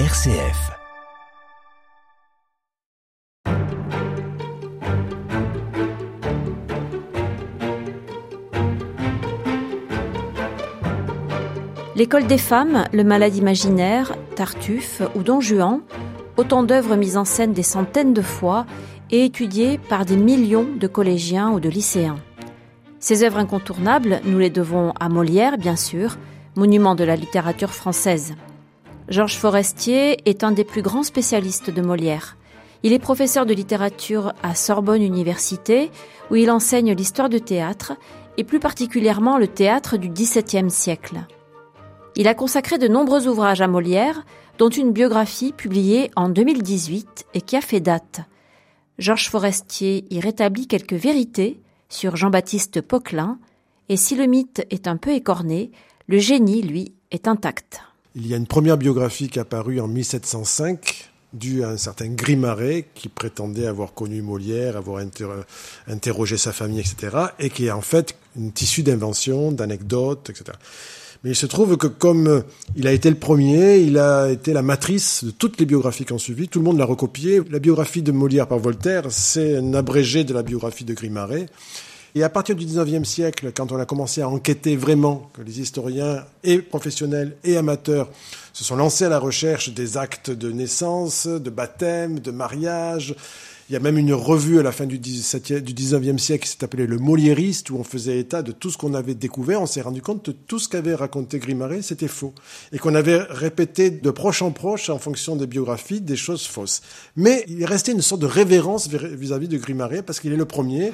RCF. L'école des femmes, le malade imaginaire, Tartuffe ou Don Juan, autant d'œuvres mises en scène des centaines de fois et étudiées par des millions de collégiens ou de lycéens. Ces œuvres incontournables, nous les devons à Molière, bien sûr, monument de la littérature française. Georges Forestier est un des plus grands spécialistes de Molière. Il est professeur de littérature à Sorbonne Université, où il enseigne l'histoire du théâtre, et plus particulièrement le théâtre du XVIIe siècle. Il a consacré de nombreux ouvrages à Molière, dont une biographie publiée en 2018 et qui a fait date. Georges Forestier y rétablit quelques vérités sur Jean-Baptiste Poquelin, et si le mythe est un peu écorné, le génie, lui, est intact. Il y a une première biographie qui est apparue en 1705, due à un certain Grimaret, qui prétendait avoir connu Molière, avoir interrogé sa famille, etc., et qui est en fait une tissu d'inventions, d'anecdotes, etc. Mais il se trouve que comme il a été le premier, il a été la matrice de toutes les biographies qui ont suivi. Tout le monde l'a recopié. La biographie de Molière par Voltaire, c'est un abrégé de la biographie de Grimaret. Et à partir du 19e siècle, quand on a commencé à enquêter vraiment, que les historiens et professionnels et amateurs se sont lancés à la recherche des actes de naissance, de baptême, de mariage, il y a même une revue à la fin du, 17 du 19e siècle qui s'est appelée Le Moliériste, où on faisait état de tout ce qu'on avait découvert. On s'est rendu compte que tout ce qu'avait raconté Grimaret, c'était faux. Et qu'on avait répété de proche en proche, en fonction des biographies, des choses fausses. Mais il est resté une sorte de révérence vis-à-vis de Grimaret, parce qu'il est le premier.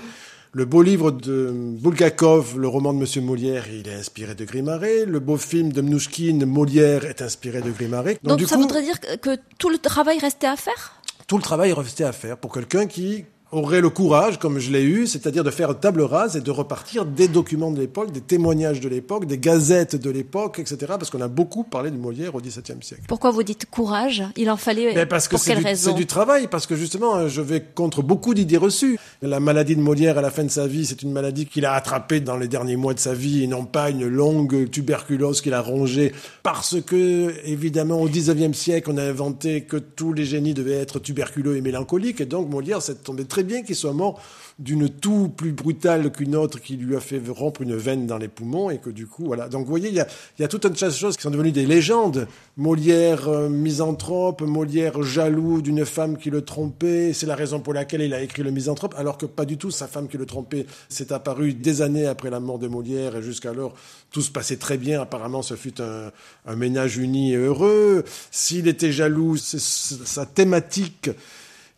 Le beau livre de Bulgakov, le roman de Monsieur Molière, il est inspiré de Grimaret. Le beau film de Mnouchkine, Molière, est inspiré de Grimaret. Donc, ça voudrait dire que tout le travail restait à faire? tout le travail restait à faire pour quelqu'un qui aurait le courage, comme je l'ai eu, c'est-à-dire de faire table rase et de repartir des documents de l'époque, des témoignages de l'époque, des gazettes de l'époque, etc. Parce qu'on a beaucoup parlé de Molière au XVIIe siècle. Pourquoi vous dites courage? Il en fallait Mais parce que pour quelle du, raison? C'est du travail, parce que justement, je vais contre beaucoup d'idées reçues. La maladie de Molière à la fin de sa vie, c'est une maladie qu'il a attrapée dans les derniers mois de sa vie et non pas une longue tuberculose qu'il a rongée parce que, évidemment, au XIXe siècle, on a inventé que tous les génies devaient être tuberculeux et mélancoliques et donc Molière s'est tombé très bien qu'il soit mort d'une toux plus brutale qu'une autre qui lui a fait rompre une veine dans les poumons et que du coup, voilà. Donc vous voyez, il y a, il y a tout un tas de choses qui sont devenues des légendes. Molière euh, misanthrope, Molière jaloux d'une femme qui le trompait. C'est la raison pour laquelle il a écrit le misanthrope, alors que pas du tout. Sa femme qui le trompait, s'est apparue des années après la mort de Molière et jusqu'alors tout se passait très bien. Apparemment, ce fut un, un ménage uni et heureux. S'il était jaloux, sa thématique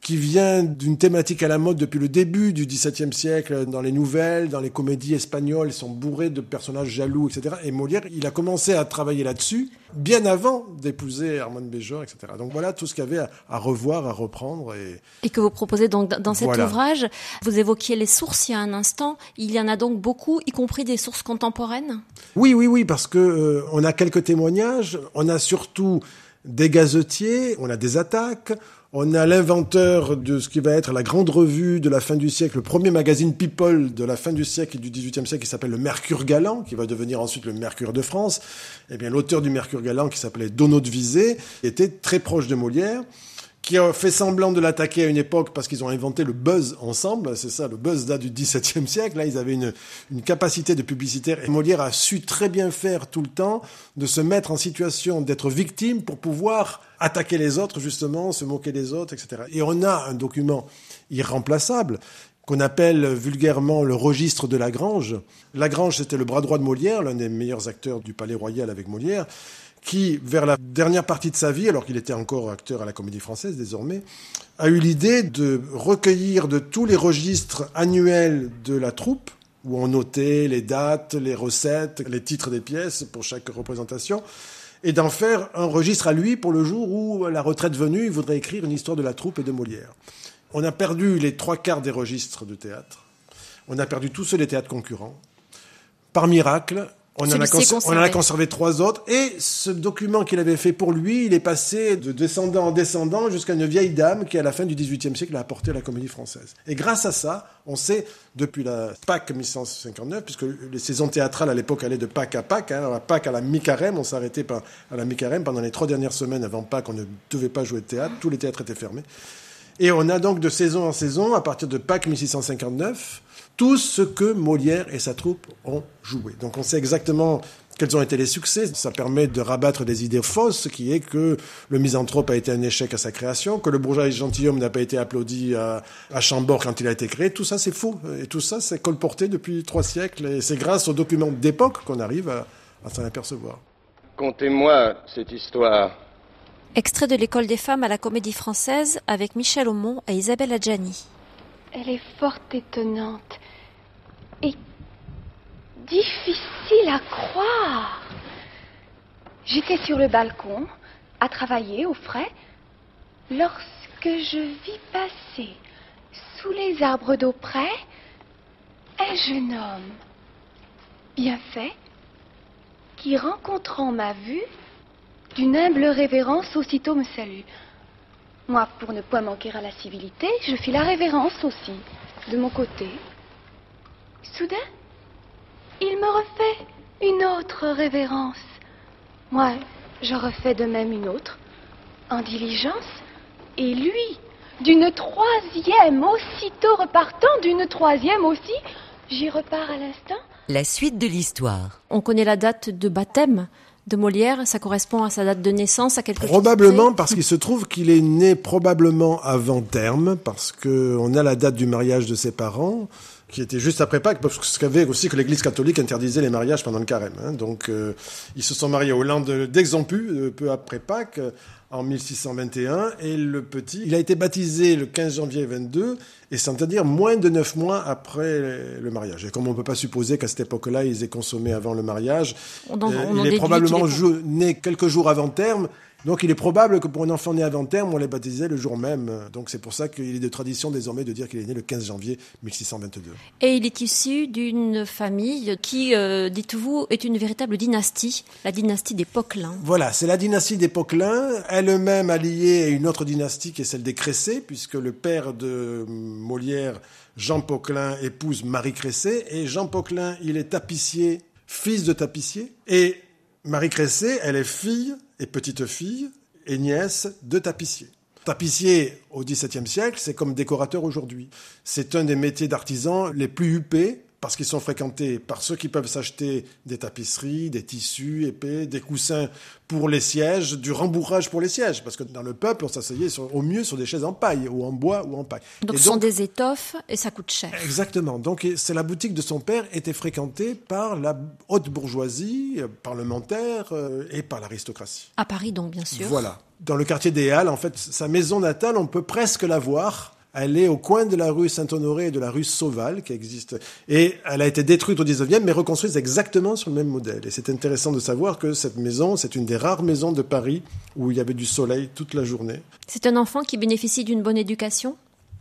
qui vient d'une thématique à la mode depuis le début du XVIIe siècle, dans les nouvelles, dans les comédies espagnoles, ils sont bourrés de personnages jaloux, etc. Et Molière, il a commencé à travailler là-dessus, bien avant d'épouser Hermann Béjor, etc. Donc voilà tout ce qu'il y avait à, revoir, à reprendre. Et, et que vous proposez donc dans cet ouvrage, vous évoquiez les sources il y a un instant, il y en a donc beaucoup, y compris des sources contemporaines? Oui, oui, oui, parce que euh, on a quelques témoignages, on a surtout des gazetiers, on a des attaques, on a l'inventeur de ce qui va être la grande revue de la fin du siècle, le premier magazine People de la fin du siècle et du XVIIIe siècle qui s'appelle le Mercure Galant, qui va devenir ensuite le Mercure de France. Eh bien, l'auteur du Mercure Galant, qui s'appelait de Visé, était très proche de Molière qui a fait semblant de l'attaquer à une époque parce qu'ils ont inventé le buzz ensemble. C'est ça, le buzz date du XVIIe siècle. Là, ils avaient une, une capacité de publicitaire. Et Molière a su très bien faire tout le temps de se mettre en situation d'être victime pour pouvoir attaquer les autres, justement, se moquer des autres, etc. Et on a un document irremplaçable qu'on appelle vulgairement le registre de Lagrange. Lagrange, c'était le bras droit de Molière, l'un des meilleurs acteurs du Palais Royal avec Molière qui, vers la dernière partie de sa vie, alors qu'il était encore acteur à la Comédie Française désormais, a eu l'idée de recueillir de tous les registres annuels de la troupe, où on notait les dates, les recettes, les titres des pièces pour chaque représentation, et d'en faire un registre à lui pour le jour où, la retraite venue, il voudrait écrire une histoire de la troupe et de Molière. On a perdu les trois quarts des registres de théâtre. On a perdu tous ceux des théâtres concurrents. Par miracle, On en, a conservé trois autres. Et ce document qu'il avait fait pour lui, il est passé de descendant en descendant jusqu'à une vieille dame qui, à la fin du XVIIIe siècle, a apporté à la comédie française. Et grâce à ça, on sait, depuis la Pâques 1659, puisque les saisons théâtrales à l'époque allaient de Pâques à Pâques, hein, la Pâques à la mi-carême, on s'arrêtait à la mi-carême. Pendant les trois dernières semaines avant Pâques, on ne devait pas jouer de théâtre, tous les théâtres étaient fermés. Et on a donc de saison en saison, à partir de Pâques 1659, tout ce que Molière et sa troupe ont joué. Donc on sait exactement quels ont été les succès. Ça permet de rabattre des idées fausses, qui est que le misanthrope a été un échec à sa création, que le bourgeois gentilhomme n'a pas été applaudi à, Chambord quand il a été créé. Tout ça, c'est faux. Et tout ça, c'est colporté depuis trois siècles. Et c'est grâce aux documents d'époque qu'on arrive à, à s'en apercevoir. Contez-moi cette histoire. Extrait de l'école des femmes à la comédie française avec Michel Aumont et Isabelle Adjani. Elle est fort étonnante et difficile à croire. J'étais sur le balcon, à travailler au frais, lorsque je vis passer, sous les arbres d'auprès, un jeune homme, bien fait, qui, rencontrant ma vue, d'une humble révérence aussitôt me salue. Moi, pour ne point manquer à la civilité, je fis la révérence aussi, de mon côté. Soudain, il me refait une autre révérence. Moi, je refais de même une autre, en diligence, et lui, d'une troisième, aussitôt repartant d'une troisième aussi, j'y repars à l'instant. La suite de l'histoire. On connaît la date de baptême de Molière, ça correspond à sa date de naissance, à quelque Probablement parce qu'il se trouve qu'il est né probablement avant terme, parce qu'on a la date du mariage de ses parents qui était juste après Pâques, parce que ce qu'avait aussi que l'Église catholique interdisait les mariages pendant le carême. Hein. Donc, euh, ils se sont mariés au land d'Exempu, euh, peu après Pâques, en 1621, et le petit, il a été baptisé le 15 janvier 22, et c'est-à-dire moins de neuf mois après le mariage. Et comme on ne peut pas supposer qu'à cette époque-là, ils aient consommé avant le mariage, il est probablement né quelques jours avant terme, donc il est probable que pour un enfant né avant terme, on l'ait baptisé le jour même. Donc c'est pour ça qu'il est de tradition désormais de dire qu'il est né le 15 janvier 1622. Et il est issu d'une famille qui, euh, dites-vous, est une véritable dynastie, la dynastie des Poquelins. Voilà, c'est la dynastie des Poquelins, elle-même alliée à une autre dynastie qui est celle des Cressé, puisque le père de Molière, Jean Poquelin, épouse Marie Cressé, et Jean Poquelin, il est tapissier, fils de tapissier, et Marie Cressé, elle est fille et petite-fille et nièce de tapissiers. Tapissier au XVIIe siècle, c'est comme décorateur aujourd'hui. C'est un des métiers d'artisan les plus huppés parce qu'ils sont fréquentés par ceux qui peuvent s'acheter des tapisseries, des tissus épais, des coussins pour les sièges, du rembourrage pour les sièges, parce que dans le peuple, on s'asseyait au mieux sur des chaises en paille, ou en bois, ou en paille. Donc ce sont des étoffes et ça coûte cher. Exactement. Donc c'est la boutique de son père était fréquentée par la haute bourgeoisie, euh, parlementaire euh, et par l'aristocratie. À Paris donc, bien sûr. Voilà. Dans le quartier des Halles, en fait, sa maison natale, on peut presque la voir elle est au coin de la rue Saint-Honoré et de la rue Sauval qui existe. Et elle a été détruite au 19e, mais reconstruite exactement sur le même modèle. Et c'est intéressant de savoir que cette maison, c'est une des rares maisons de Paris où il y avait du soleil toute la journée. C'est un enfant qui bénéficie d'une bonne éducation?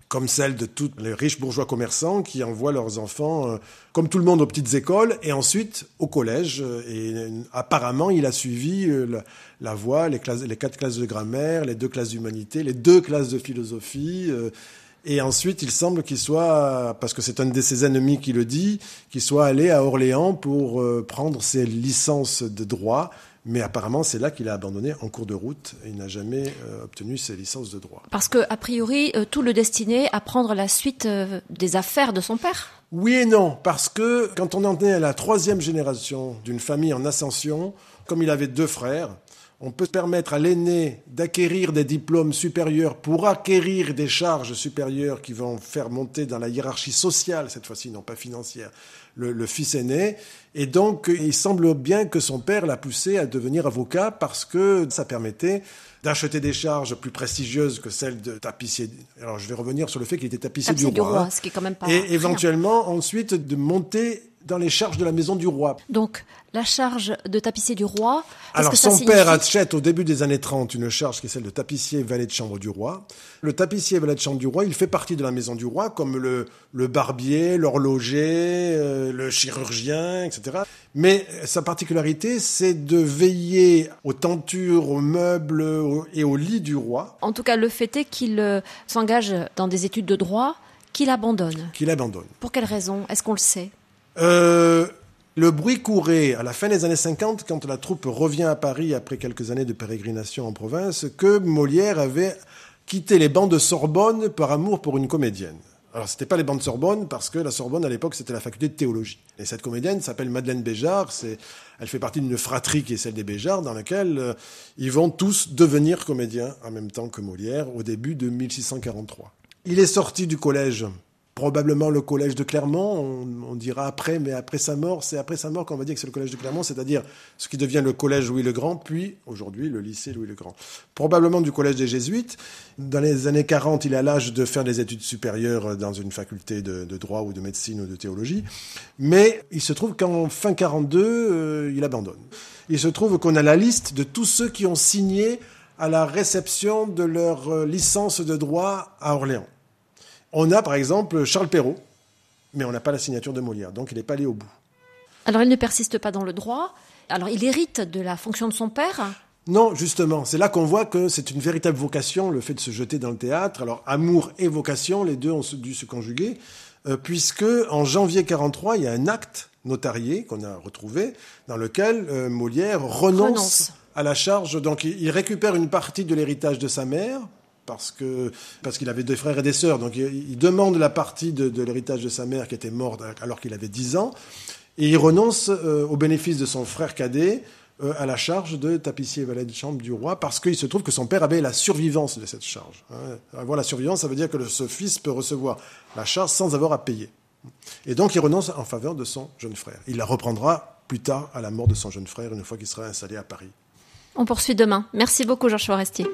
Comme celle de tous les riches bourgeois commerçants qui envoient leurs enfants, euh, comme tout le monde, aux petites écoles et ensuite au collège. Et apparemment, il a suivi euh, la, voie, les, classes, les quatre classes de grammaire, les deux classes d'humanité, les deux classes de philosophie. Et ensuite, il semble qu'il soit, parce que c'est un de ses ennemis qui le dit, qu'il soit allé à Orléans pour euh, prendre ses licences de droit. Mais apparemment, c'est là qu'il a abandonné en cours de route. Et il n'a jamais euh, obtenu ses licences de droit. Parce que, a priori, euh, tout le destinait à prendre la suite des affaires de son père. Oui et non, parce que quand on en est à la troisième génération d'une famille en ascension, comme il avait deux frères, on peut permettre à l'aîné d'acquérir des diplômes supérieurs pour acquérir des charges supérieures qui vont faire monter dans la hiérarchie sociale, cette fois-ci, non pas financière, le, fils aîné. Et donc, il semble bien que son père l'a poussé à devenir avocat parce que ça permettait d'acheter des charges plus prestigieuses que celles de tapissier. Alors, je vais revenir sur le fait qu'il était tapissier, du, roi, ce qui est quand même pas et éventuellement ensuite de monter dans les charges de la maison du roi. Donc, la charge de tapissier du roi. Alors, que son ça père achète au début des années 30 une charge qui est celle de tapissier valet de chambre du roi. Le tapissier valet de chambre du roi, il fait partie de la maison du roi, comme le, le barbier, l'horloger, euh, le chirurgien, etc. Mais sa particularité, c'est de veiller aux tentures, aux meubles et au lit du roi, En tout cas, le fait est qu'il euh, s'engage dans des études de droit qu'il abandonne. qu'il abandonne. Pour quelle raison? Est-ce qu'on le sait? Euh, le bruit courait à la fin des années 50, quand la troupe revient à Paris après quelques années de pérégrination en province, que Molière avait quitté les bancs de Sorbonne par amour pour une comédienne. Alors, c'était pas les bancs de Sorbonne, parce que la Sorbonne, à l'époque, c'était la faculté de théologie. Et cette comédienne s'appelle Madeleine Béjart. Elle fait partie d'une fratrie qui est celle des Béjart, dans laquelle euh, ils vont tous devenir comédiens en même temps que Molière, au début de 1643. Il est sorti du collège probablement le collège de Clermont, on, dira après, mais après sa mort, c'est après sa mort qu'on va dire que c'est le collège de Clermont, c'est-à-dire ce qui devient le collège Louis le Grand, puis aujourd'hui le lycée Louis le Grand. Probablement du collège des Jésuites. Dans les années 40, il a l'âge de faire des études supérieures dans une faculté de, de droit ou de médecine ou de théologie, mais il se trouve qu'en fin 42, euh, il abandonne. Il se trouve qu'on a la liste de tous ceux qui ont signé à la réception de leur euh, licence de droit à Orléans. On a par exemple Charles Perrault, mais on n'a pas la signature de Molière, donc il n'est pas allé au bout. Alors, il ne persiste pas dans le droit. Alors, il hérite de la fonction de son père. Non, justement, c'est là qu'on voit que c'est une véritable vocation, le fait de se jeter dans le théâtre. Alors, amour et vocation, les deux ont dû se conjuguer, euh, puisque en janvier 43, il y a un acte notarié qu'on a retrouvé, dans lequel euh, Molière renonce, Renonce. à la charge. Donc, il, il récupère une partie de l'héritage de sa mère, parce que parce qu'il avait des frères et des sœurs. Donc, il, demande la partie de, l'héritage de sa mère qui était morte alors qu'il avait 10 ans, et il renonce euh, au bénéfice de son frère cadet euh, à la charge de tapissier et valet de chambre du roi, parce qu'il se trouve que son père avait la survivance de cette charge. hein. Avoir la survivance, ça veut dire que ce fils peut recevoir la charge sans avoir à payer. Et donc il renonce en faveur de son jeune frère. Il la reprendra plus tard à la mort de son jeune frère, une fois qu'il sera installé à Paris. On poursuit demain. Merci beaucoup, Georges Forestier.